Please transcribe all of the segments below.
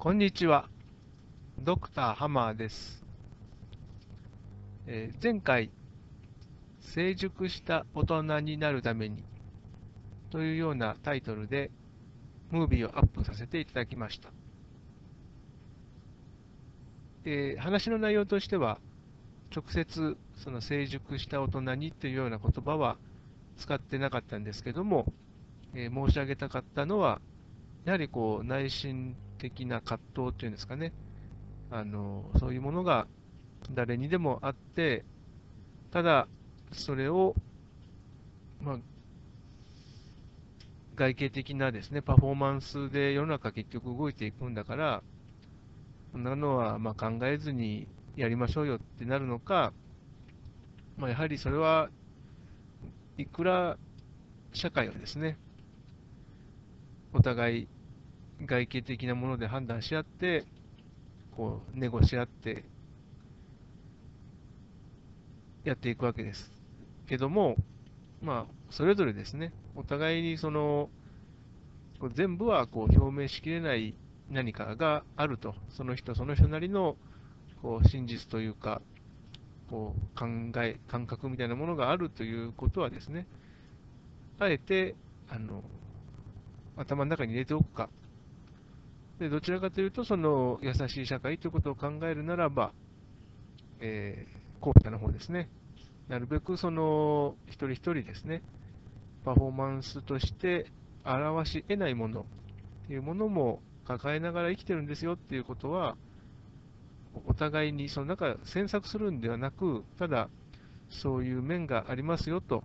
こんにちは。ドクターハマーです。えー、前回、成熟した大人になるためにというようなタイトルでムービーをアップさせていただきました。えー、話の内容としては、直接その成熟した大人にというような言葉は使ってなかったんですけども、えー、申し上げたかったのは、やはりこう内心的な葛藤というんですかね、あのそういうものが誰にでもあって、ただ、それを、まあ、外形的なですね、パフォーマンスで世の中結局動いていくんだから、そんなのはま考えずにやりましょうよってなるのか、まあ、やはりそれはいくら社会はですね、お互い外形的なもので判断し合って、こう、ネゴし合って、やっていくわけです。けども、まあ、それぞれですね、お互いにその、全部はこう表明しきれない何かがあると、その人その人なりのこう真実というか、こう考え、感覚みたいなものがあるということはですね、あえてあの頭の中に入れておくか、でどちらかというと、その優しい社会ということを考えるならば、えー、後者の方ですね。なるべくその一人一人ですね、パフォーマンスとして表し得ないものというものも抱えながら生きてるんですよっていうことは、お互いにその中、詮索するんではなく、ただ、そういう面がありますよと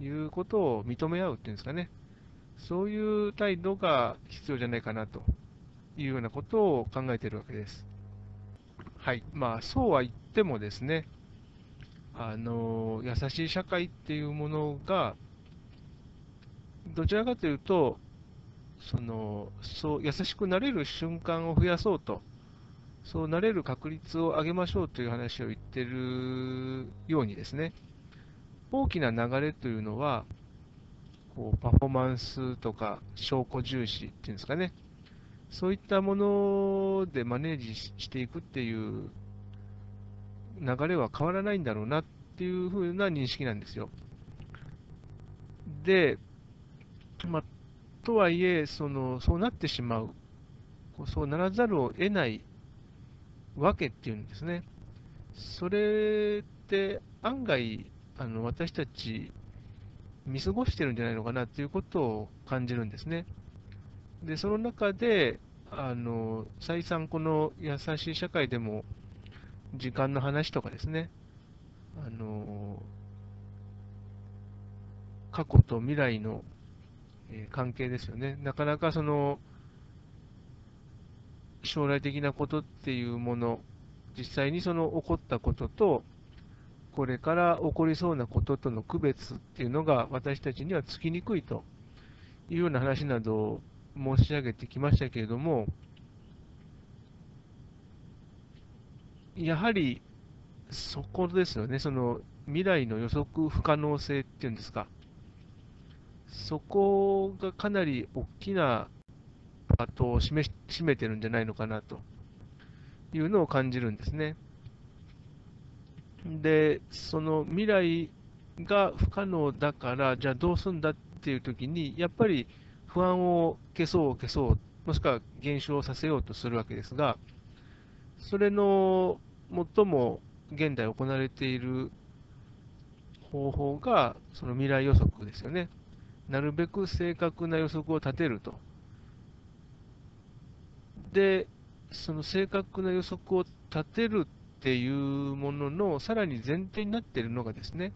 いうことを認め合うっていうんですかね、そういう態度が必要じゃないかなというようなことを考えているわけです。はい、まあ、そうは言ってもですね、あの優しい社会っていうものが、どちらかというと、そのそう優しくなれる瞬間を増やそうと、そうなれる確率を上げましょうという話を言ってるようにですね、大きな流れというのは、こうパフォーマンスとか証拠重視っていうんですかね、そういったものでマネージしていくっていう流れは変わらないんだろうなっていうふうな認識なんですよ。で、まあ、とはいえその、そうなってしまう、そうならざるを得ないわけっていうんですね。それって案外、あの私たち見過ごしてるんじゃないのかなということを感じるんですね。で、その中で、あの再三この優しい社会でも時間の話とかですね、あの過去と未来の、え関係ですよね。なかなかその将来的なことっていうもの、実際にその起こったことと、これから起こりそうなこととの区別っていうのが私たちにはつきにくいというような話などを申し上げてきましたけれども、やはりそこですよね、その未来の予測不可能性っていうんですか、そこがかなり大きなパートを占めめてるんじゃないのかなというのを感じるんですね。で、その未来が不可能だから、じゃあどうすんだっていうときに、やっぱり不安を消そう消そう、もしくは減少させようとするわけですが、それの最も現代行われている方法が、その未来予測ですよね。なるべく正確な予測を立てると。で、その正確な予測を立てるっていうもののさらに前提になっているのがですね、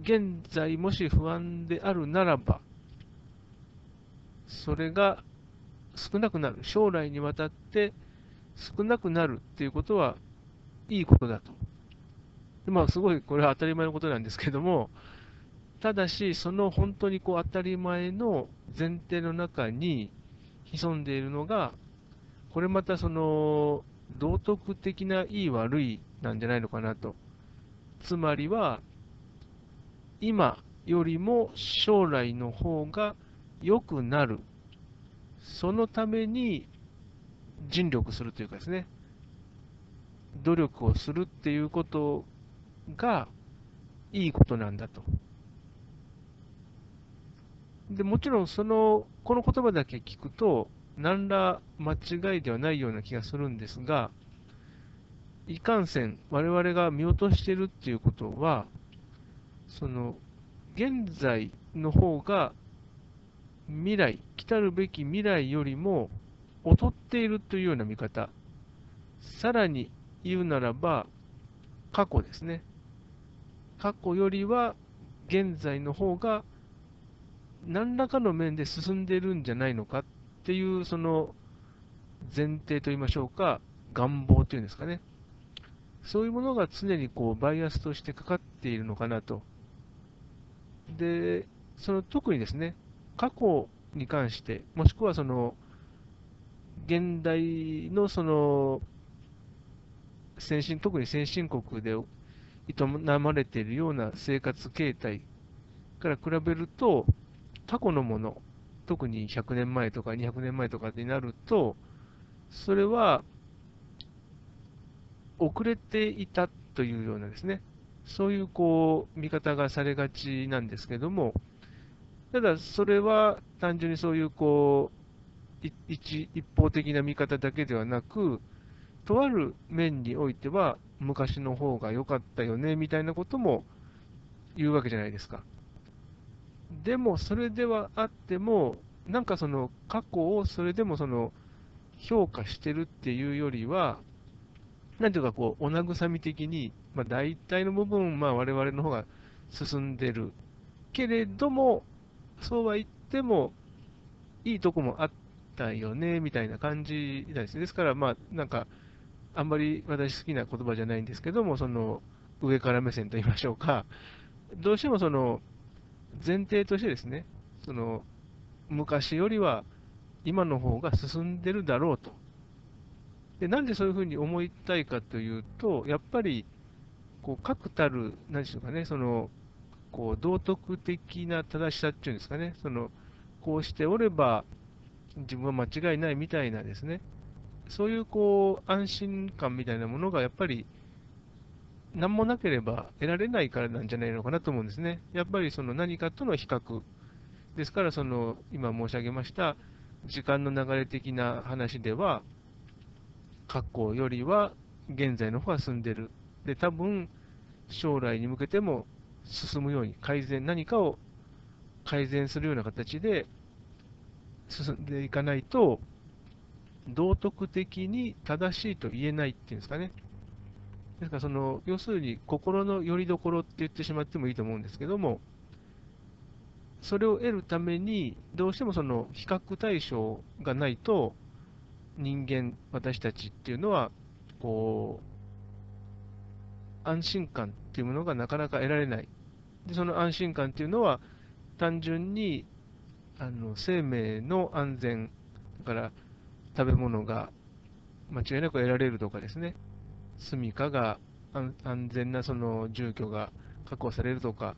現在もし不安であるならば、それが少なくなる、将来にわたって少なくなるっていうことはいいことだと。でまあ、すごいこれは当たり前のことなんですけども、ただし、その本当にこう当たり前の前提の中に潜んでいるのが、これまたその道徳的ないい悪いなんじゃないのかなと。つまりは、今よりも将来の方が良くなる。そのために尽力するというかですね、努力をするっていうことがいいことなんだと。でもちろんその、この言葉だけ聞くと、何ら間違いではないような気がするんですが、いかんせん、我々が見落としているっていうことは、その、現在の方が未来、来たるべき未来よりも劣っているというような見方。さらに言うならば、過去ですね。過去よりは現在の方が何らかの面で進んでいるんじゃないのかっていう、その前提といいましょうか、願望というんですかね。そういうものが常にこうバイアスとしてかかっているのかなと。で、その特にですね、過去に関して、もしくはその現代のその先進、特に先進国で営まれているような生活形態から比べると、過去のもの、特に100年前とか200年前とかになると、それは遅れていたというようなですね、そういうこう見方がされがちなんですけども、ただそれは単純にそういうこう一一方的な見方だけではなく、とある面においては昔の方が良かったよねみたいなことも言うわけじゃないですか。でも、それではあっても、なんかその過去をそれでもその評価してるっていうよりは、なんていうかこう、お慰み的に、まあ、大体の部分、まあ、我々の方が進んでる。けれども、そうは言っても、いいとこもあったよね、みたいな感じです。ですから、まあ、なんか、あんまり私好きな言葉じゃないんですけども、その、上から目線と言いましょうか、どうしてもその、前提としてですね、その、昔よりは今の方が進んでるだろうと。で、なんでそういうふうに思いたいかというと、やっぱり、こう、確たる、何でしょうかね、その、こう、道徳的な正しさっていうんですかね、その、こうしておれば自分は間違いないみたいなですね、そういうこう、安心感みたいなものがやっぱり、何もなければ得られないからなんじゃないのかなと思うんですね。やっぱりその何かとの比較。ですから、その今申し上げました時間の流れ的な話では、過去よりは現在の方が進んでる。で、多分将来に向けても進むように改善、何かを改善するような形で進んでいかないと、道徳的に正しいと言えないっていうんですかね。ですからその、要するに心の拠り所って言ってしまってもいいと思うんですけども、それを得るために、どうしてもその比較対象がないと、人間、私たちっていうのは、こう、安心感っていうものがなかなか得られない。で、その安心感っていうのは、単純に、あの、生命の安全、だから食べ物が間違いなく得られるとかですね、住処が安全なその住居が確保されるとか、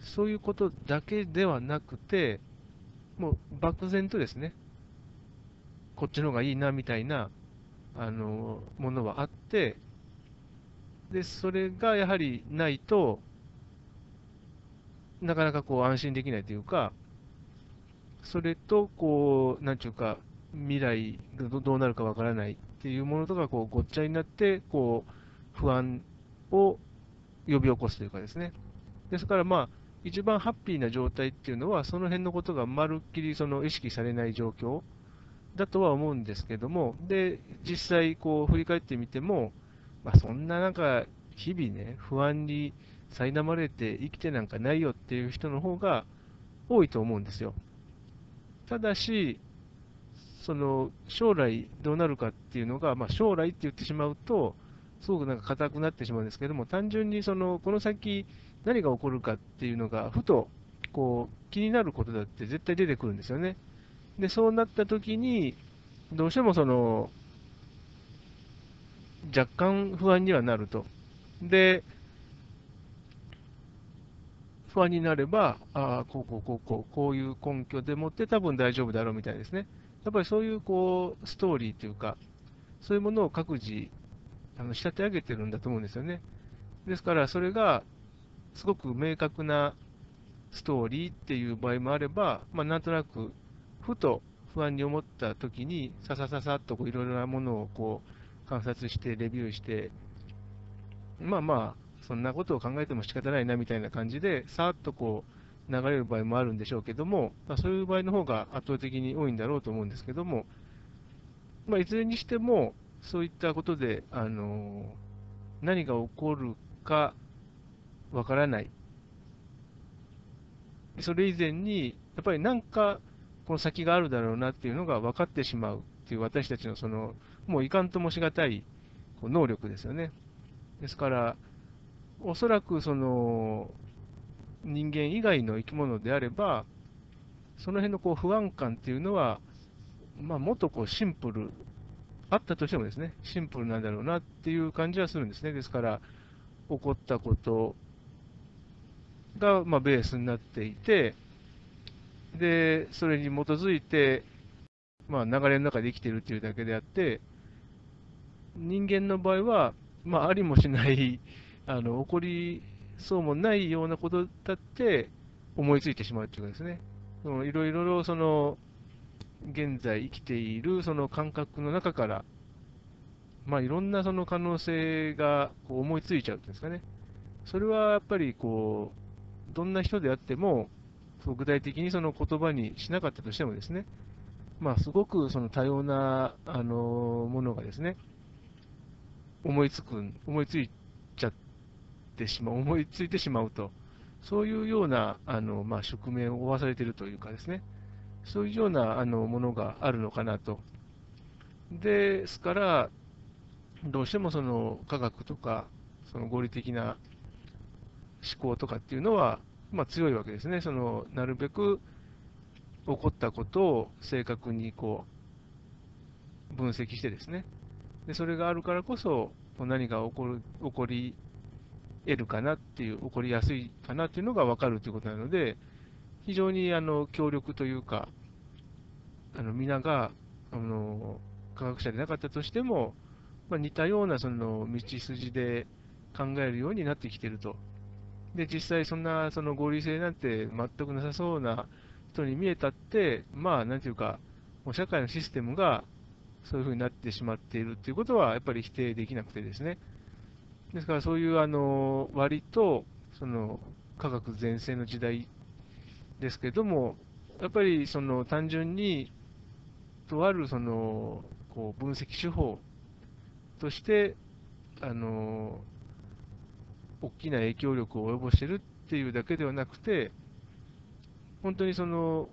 そういうことだけではなくて、もう漠然とですね、こっちの方がいいなみたいなあのものはあって、で、それがやはりないと、なかなかこう安心できないというか、それと、こう、なんちゅうか、未来がどうなるかわからないっていうものとかこうごっちゃになって、こう、不安を呼び起こすというかですね。ですからまあ、一番ハッピーな状態っていうのは、その辺のことがまるっきりその意識されない状況だとは思うんですけども、で、実際こう振り返ってみても、まあ、そんななんか日々ね、不安に苛まれて生きてなんかないよっていう人の方が多いと思うんですよ。ただし、その将来どうなるかっていうのが、まあ、将来って言ってしまうと、すごくなんか硬くなってしまうんですけども、単純にそのこの先何が起こるかっていうのが、ふとこう気になることだって絶対出てくるんですよね。で、そうなった時に、どうしてもその、若干不安にはなると。で、不安になれば、ああ、こうこうこうこう、こういう根拠でもって多分大丈夫だろうみたいですね。やっぱりそういうこうストーリーというか、そういうものを各自あの仕立て上げてるんだと思うんですよね。ですから、それがすごく明確なストーリーっていう場合もあれば、まあ、なんとなくふと不安に思ったときに、ささささっといろいろなものをこう観察して、レビューして、まあまあ、そんなことを考えても仕方ないなみたいな感じで、さーっとこう流れる場合もあるんでしょうけども、まあ、そういう場合の方が圧倒的に多いんだろうと思うんですけども、まあ、いずれにしても、そういったことで、あの何が起こるかわからない。それ以前に、やっぱりなんかこの先があるだろうなっていうのが分かってしまうっていう私たちのその、もういかんともしがたい能力ですよね。ですから、おそらくその人間以外の生き物であれば、その辺のこう不安感っていうのは、まあ、もっとこうシンプル、あったとしてもですね、シンプルなんだろうなっていう感じはするんですね。ですから、起こったことが、まあ、ベースになっていて、で、それに基づいて、まあ、流れの中で生きてるっていうだけであって、人間の場合は、まあ、ありもしないあの、起こりそうもないようなことだって思いついてしまうっていうかですね、いろいろその、現在生きているその感覚の中から、まあ、いろんなその可能性がこう思いついちゃうんですかね。それはやっぱりこう、どんな人であっても、具体的にその言葉にしなかったとしてもですね、まあ、すごくその多様なあのものがですね、思いつく、思いついちゃってしまう、思いついてしまうと、そういうようなあの、まあ、宿命を負わされているというかですね、そういうようなあのものがあるのかなと。ですから、どうしてもその科学とか、その合理的な思考とかっていうのは、まあ、強いわけですね。そのなるべく起こったことを正確にこう分析してですね。でそれがあるからこそ、何が起こる起こり得るかなっていう、起こりやすいかなっていうのが分かるということなので、非常にあの強力というか、あの皆があの科学者でなかったとしても、まあ、似たようなその道筋で考えるようになってきてると。で、実際そんなその合理性なんて全くなさそうな人に見えたって、まあ、なんていうか、もう社会のシステムがそういうふうになってしまっているということは、やっぱり否定できなくてですね。ですから、そういうあの割と、その科学全盛の時代ですけども、やっぱりその単純に、とあるそのこう分析手法として、あの大きな影響力を及ぼしてるっていうだけではなくて、本当にその、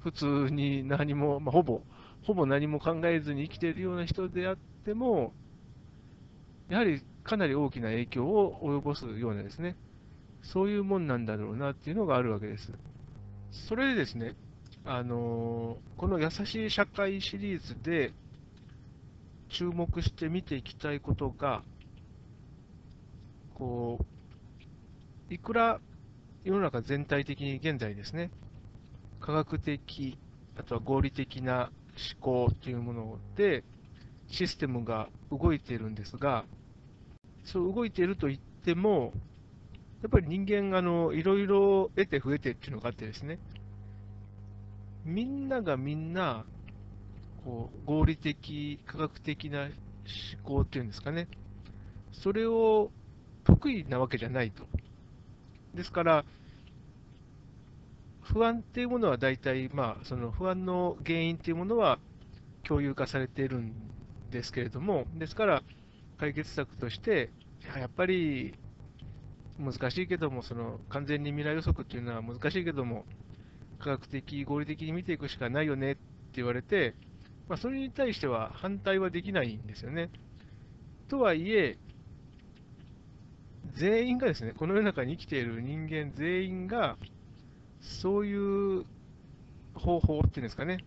普通に何も、まあ、ほぼ、ほぼ何も考えずに生きているような人であっても、やはりかなり大きな影響を及ぼすようなですね、そういうもんなんだろうなっていうのがあるわけです。それでですね、あのこの優しい社会シリーズで注目して見ていきたいことが、こう、いくら世の中全体的に現在ですね、科学的、あとは合理的な思考というもので、システムが動いているんですが、そう動いていると言っても、やっぱり人間があのいろいろ得て増えてっていうのがあってですね、みんながみんな、こう合理的、科学的な思考っていうんですかね、それを得意なわけじゃないと。ですから、不安っていうものは大体、まあ、その不安の原因っていうものは共有化されているんですけれども、ですから、解決策として、やっぱり難しいけども、その完全に未来予測っていうのは難しいけども、科学的、合理的に見ていくしかないよねって言われて、まあ、それに対しては反対はできないんですよね。とはいえ、全員がですね、この世の中に生きている人間全員が、そういう方法っていうんですかね、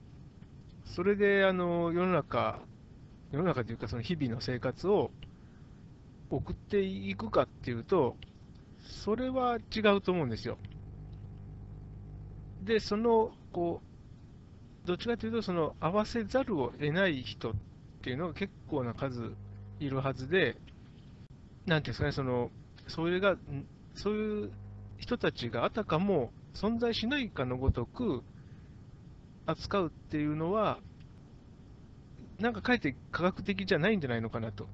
それであの世の中、世の中というか、その日々の生活を送っていくかっていうと、それは違うと思うんですよ。で、その、こう、どっちかというと、その合わせざるを得ない人っていうのが結構な数いるはずで、なんていうんですかね、そのそれが、そういう人たちがあたかも存在しないかのごとく扱うっていうのは、なんかかえって科学的じゃないんじゃないのかなと。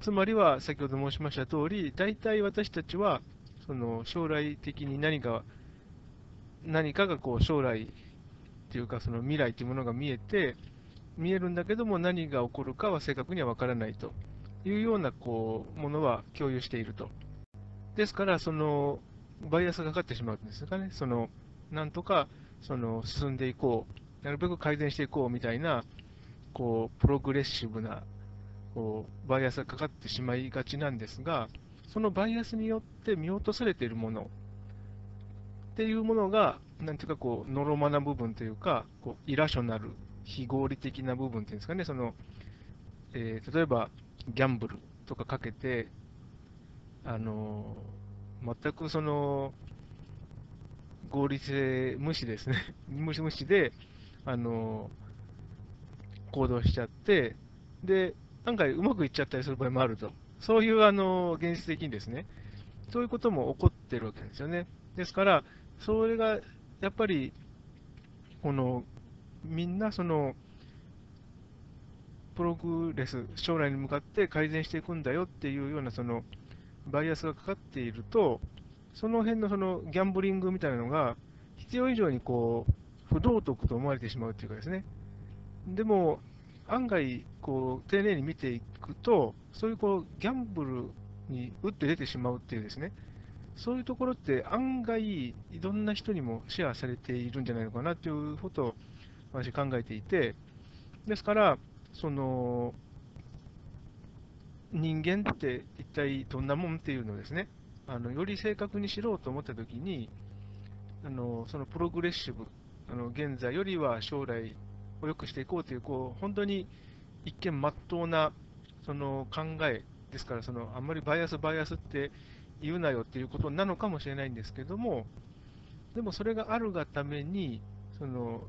つまりは、先ほど申しました通り、大体私たちは、その将来的に何か、何かがこう将来っていうか、その未来というものが見えて、見えるんだけども、何が起こるかは正確には分からないというようなこうものは共有していると。ですから、そのバイアスがかかってしまうんですかね、そのなんとかその進んでいこう、なるべく改善していこうみたいな、こうプログレッシブなこうバイアスがかかってしまいがちなんですが、そのバイアスによって見落とされているもの。っていうものが、なんていうかこう、ノロマな部分というか、こうイラショナル、非合理的な部分っていうんですかね、そのえー、例えばギャンブルとかかけて、あの全くその合理性無視ですね、無視無視で、あの行動しちゃって、で、案外うまくいっちゃったりする場合もあると、そういうあの現実的にですね、そういうことも起こってるわけですよね。ですから、それがやっぱり、このみんなそのプログレス、将来に向かって改善していくんだよっていうようなそのバイアスがかかっていると、その辺のそのギャンブリングみたいなのが、必要以上にこう不道徳と思われてしまうというかですね。でも、案外、こう、丁寧に見ていくと、そういうこう、ギャンブルに打って出てしまうっていうですね、そういうところって案外、いろんな人にもシェアされているんじゃないのかなということを私考えていて、ですから、その、人間って一体どんなもんっていうのをですね、あのより正確に知ろうと思ったときに、あのそのプログレッシブ、あの現在よりは将来を良くしていこうという、こう本当に一見まっとうなその考えですから、そのあんまりバイアス、バイアスって言うなよっていうことなのかもしれないんですけども、でもそれがあるがために、その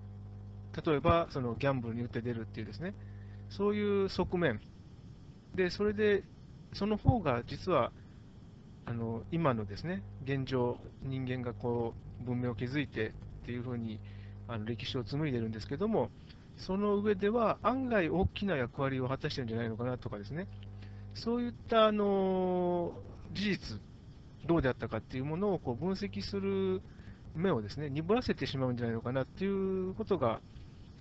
例えばそのギャンブルに打って出るっていうですね、そういう側面、でそれでその方が実はあの今のですね現状、人間がこう文明を築いてっていうふうにあの歴史を紡いでるんですけども、その上では案外大きな役割を果たしてるんじゃないのかなとかですね、そういったあの事実、どうであったかっていうものをこう分析する目をですね鈍らせてしまうんじゃないのかなっていうことが、や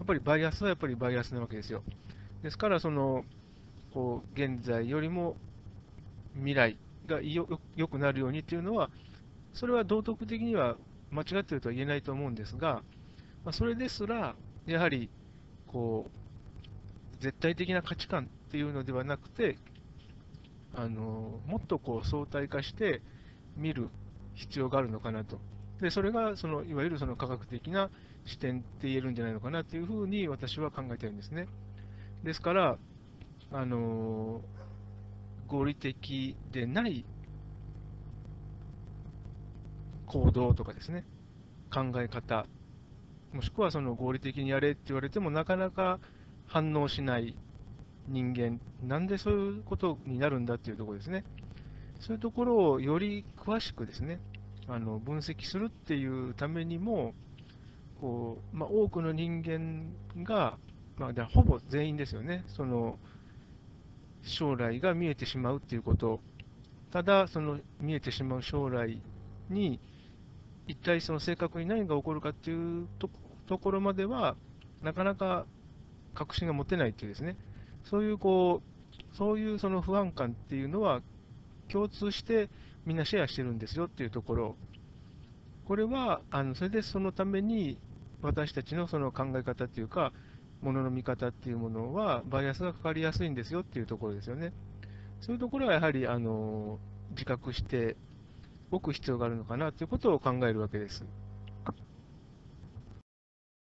っぱりバイアスはやっぱりバイアスなわけですよ。ですから、そのこう現在よりも未来がよよくなるようにっていうのは、それは道徳的には間違っているとは言えないと思うんですが、まあ、それですら、やはりこう絶対的な価値観っていうのではなくて、あのもっとこう相対化して見る必要があるのかなと。でそれがそのいわゆるその科学的な視点って言えるんじゃないのかなというふうに私は考えてるんですね。ですから、あの合理的でない行動とかですね、考え方、もしくはその合理的にやれって言われてもなかなか反応しない人間、なんでそういうことになるんだっていうところですね。そういうところをより詳しくですね、あの分析するっていうためにも、こうまあ、多くの人間が、まあ、ほぼ全員ですよね、その将来が見えてしまうっていうこと、ただ、その見えてしまう将来に、一体その正確に何が起こるかっていうところまでは、なかなか確信が持てないっていうですね、そういうこう、そういうその不安感っていうのは、共通してみんなシェアしてるんですよっていうところ、これは、あのそれでそのために私たちのその考え方っていうか、ものの見方っていうものは、バイアスがかかりやすいんですよっていうところですよね。そういうところはやはり、あの自覚しておく必要があるのかなということを考えるわけです。